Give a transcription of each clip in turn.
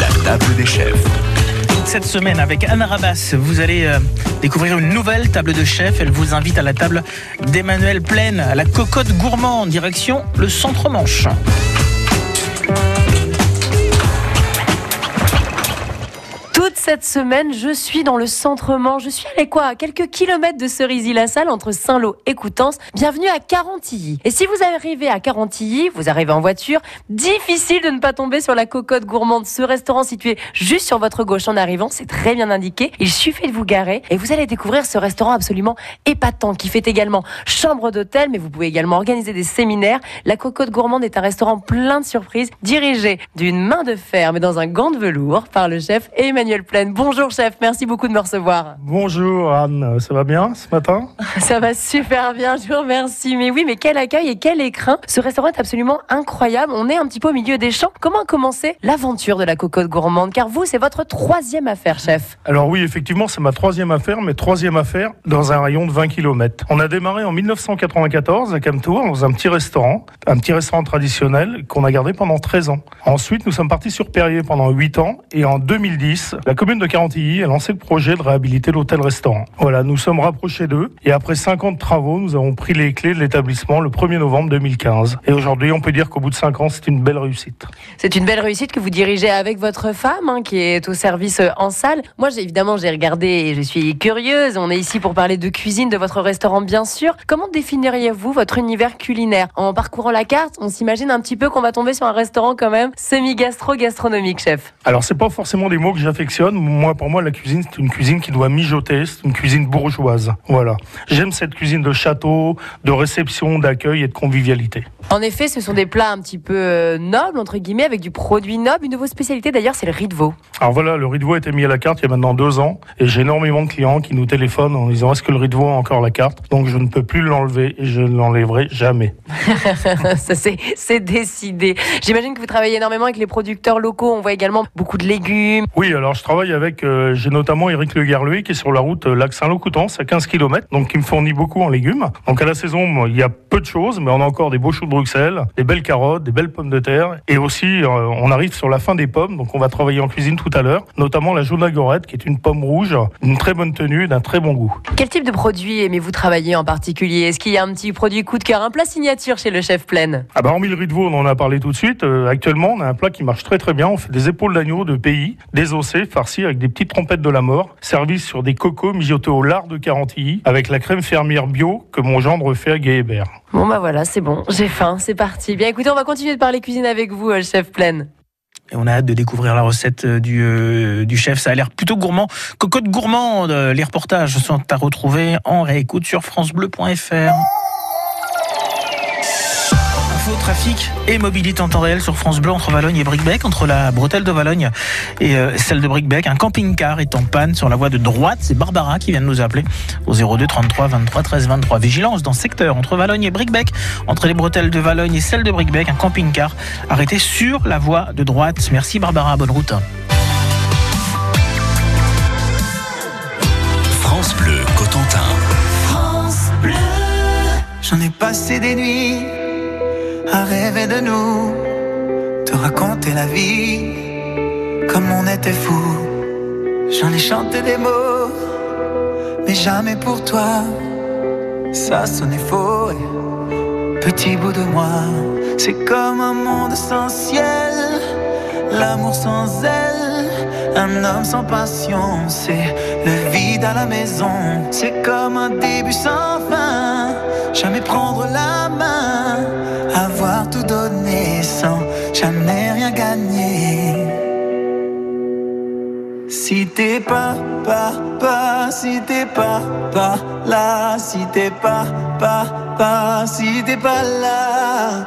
La table des chefs. Cette semaine, avec Anna Rabas, vous allez euh, découvrir une nouvelle table de chef. Elle vous invite à la table d'Emmanuel Plaine, à la cocotte gourmande, direction le centre-manche. Cette semaine, je suis dans le centre-manche. Je suis allé quoi? À quelques kilomètres de Cerisy-la-Salle, entre Saint-Lô et Coutances. Bienvenue à Carantilly. Et si vous arrivez à Carantilly, vous arrivez en voiture, difficile de ne pas tomber sur la cocotte gourmande. Ce restaurant situé juste sur votre gauche en arrivant, c'est très bien indiqué. Il suffit de vous garer et vous allez découvrir ce restaurant absolument épatant qui fait également chambre d'hôtel, mais vous pouvez également organiser des séminaires. La cocotte gourmande est un restaurant plein de surprises, dirigé d'une main de fer, mais dans un gant de velours par le chef Emmanuel Bonjour chef, merci beaucoup de me recevoir. Bonjour Anne, ça va bien ce matin? Ça va super bien, je vous remercie. Mais oui, mais quel accueil et quel écrin. Ce restaurant est absolument incroyable. On est un petit peu au milieu des champs. Comment a commencé l'aventure de la cocotte gourmande? Car vous, c'est votre troisième affaire, chef. Alors oui, effectivement, c'est ma troisième affaire, mais troisième affaire dans un rayon de 20 km. On a démarré en 1994 à Camtour, dans un petit restaurant, un petit restaurant traditionnel qu'on a gardé pendant 13 ans. Ensuite, nous sommes partis sur Perrier pendant 8 ans et en 2010, la commune de Carantilly a lancé le projet de réhabiliter l'hôtel-restaurant. Voilà, nous sommes rapprochés d'eux et après 5 ans de travaux, nous avons pris les clés de l'établissement le 1er novembre 2015. Et aujourd'hui, on peut dire qu'au bout de 5 ans, c'est une belle réussite. C'est une belle réussite que vous dirigez avec votre femme, hein, qui est au service euh, en salle. Moi, j'ai évidemment, j'ai regardé et je suis curieuse. On est ici pour parler de cuisine de votre restaurant, bien sûr. Comment définiriez-vous votre univers culinaire? En parcourant la carte, on s'imagine un petit peu qu'on va tomber sur un restaurant quand même semi-gastro-gastronomique, chef. Alors, c'est pas forcément des mots que j'affectionne. Moi, pour moi, la cuisine, c'est une cuisine qui doit mijoter. C'est une cuisine bourgeoise. Voilà. J'aime cette cuisine de château, de réception, d'accueil et de convivialité. En effet, ce sont des plats un petit peu euh, nobles, entre guillemets, avec du produit noble. Une de vos spécialités, d'ailleurs, c'est le riz de veau. Alors voilà, le riz de veau a été mis à la carte il y a maintenant deux ans et j'ai énormément de clients qui nous téléphonent en disant est-ce que le riz de veau a encore la carte? Donc je ne peux plus l'enlever et je ne l'enlèverai jamais. Ça, c'est c'est décidé. J'imagine que vous travaillez énormément avec les producteurs locaux. On voit également beaucoup de légumes. Oui, alors je travaille avec, euh, j'ai notamment Eric Le Garluy qui est sur la route euh, lac Saint-Lô-Coutances à 15 km, donc qui me fournit beaucoup en légumes. Donc à la saison, il y a peu de choses, mais on a encore des beaux choux de Bruxelles, des belles carottes, des belles pommes de terre. Et aussi, euh, on arrive sur la fin des pommes, donc on va travailler en cuisine tout à l'heure, notamment la jaune agorette qui est une pomme rouge, d'une très bonne tenue, d'un très bon goût. Quel type de produit aimez-vous travailler en particulier? Est-ce qu'il y a un petit produit coup de cœur, un plat signature chez le chef Plaine? Ah bah hormis le riz de veau, on en a parlé tout de suite. euh, actuellement, on a un plat qui marche très très bien. On fait des épaules d'agneau de pays, désossées, avec des petites trompettes de la mort, servies sur des cocos mijotés au lard de Carantilly, avec la crème fermière bio que mon gendre fait à Guéhébert. Bon bah voilà, c'est bon, j'ai faim, c'est parti. Bien écoutez, on va continuer de parler cuisine avec vous, euh, chef Plaine. Et on a hâte de découvrir la recette euh, du, euh, du chef. Ça a l'air plutôt gourmand. Cocotte gourmande, les reportages sont à retrouver en réécoute sur FranceBleu.fr. Trafic et mobilité en temps réel sur France Bleu entre Valogne et Bricbec, entre la bretelle de Valogne et euh, celle de Bricbec. Un camping-car est en panne sur la voie de droite. C'est Barbara qui vient de nous appeler au 02 33 23 13 23. Vigilance dans ce secteur entre Valogne et Bricbec, entre les bretelles de Valogne et celle de Bricbec. Un camping-car arrêté sur la voie de droite. Merci Barbara, bonne route. France Bleu Cotentin. J'en ai passé des nuits à rêver de nous, te raconter la vie comme on était fou. J'en ai chanté des mots, mais jamais pour toi. Ça sonnait faux, et petit bout de moi. C'est comme un monde sans ciel, l'amour sans aile, un homme sans passion. C'est le vide à la maison, c'est comme un début sans fin. Jamais prendre la main, avoir tout donné sans jamais rien gagner. Si t'es pas, pas, pas, si t'es pas, pas là, si t'es pas, pas, pas, si t'es pas là,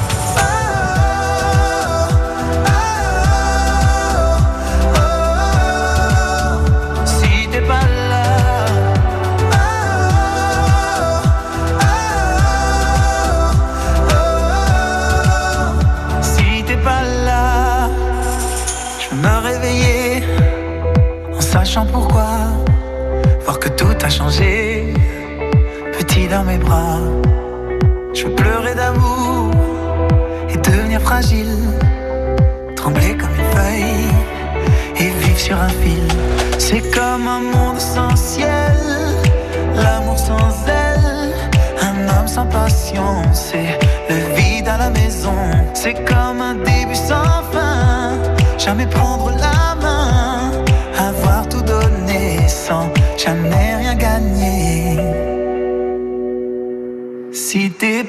Sachant pourquoi, voir que tout a changer, petit dans mes bras. Je veux pleurer d'amour et devenir fragile, trembler comme une feuille et vivre sur un fil. C'est comme un monde sans ciel, l'amour sans aile, un homme sans passion, c'est le vide à la maison. C'est comme un début sans fin, jamais prendre la main,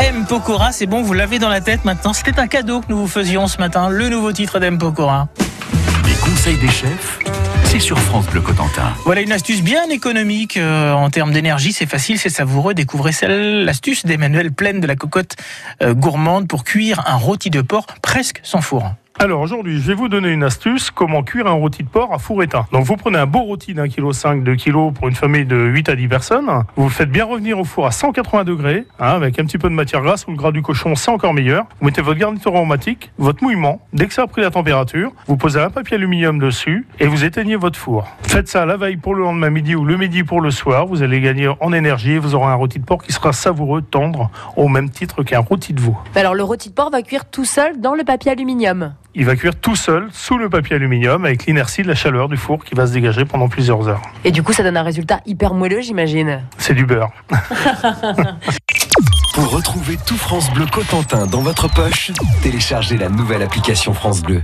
M. Pokora, c'est bon, vous l'avez dans la tête maintenant. C'était un cadeau que nous vous faisions ce matin, le nouveau titre d'M. Pokora. Les conseils des chefs, c'est sur France Bleu Cotentin. Voilà une astuce bien économique euh, en termes d'énergie, c'est facile, c'est savoureux. Découvrez celle, l'astuce d'Emmanuel pleine de la cocotte euh, gourmande pour cuire un rôti de porc presque sans four. Alors aujourd'hui, je vais vous donner une astuce comment cuire un rôti de porc à four éteint. Donc vous prenez un beau rôti d'un kilo 5, 2 kilos pour une famille de 8 à 10 personnes. Vous le faites bien revenir au four à 180 degrés, hein, avec un petit peu de matière grasse ou le gras du cochon, c'est encore meilleur. Vous mettez votre garniture aromatique, votre mouillement. Dès que ça a pris la température, vous posez un papier aluminium dessus et vous éteignez votre four. Faites ça la veille pour le lendemain midi ou le midi pour le soir. Vous allez gagner en énergie et vous aurez un rôti de porc qui sera savoureux, tendre, au même titre qu'un rôti de veau. Alors le rôti de porc va cuire tout seul dans le papier aluminium. Il va cuire tout seul sous le papier aluminium avec l'inertie de la chaleur du four qui va se dégager pendant plusieurs heures. Et du coup, ça donne un résultat hyper moelleux, j'imagine. C'est du beurre. Pour retrouver tout France Bleu Cotentin dans votre poche, téléchargez la nouvelle application France Bleu.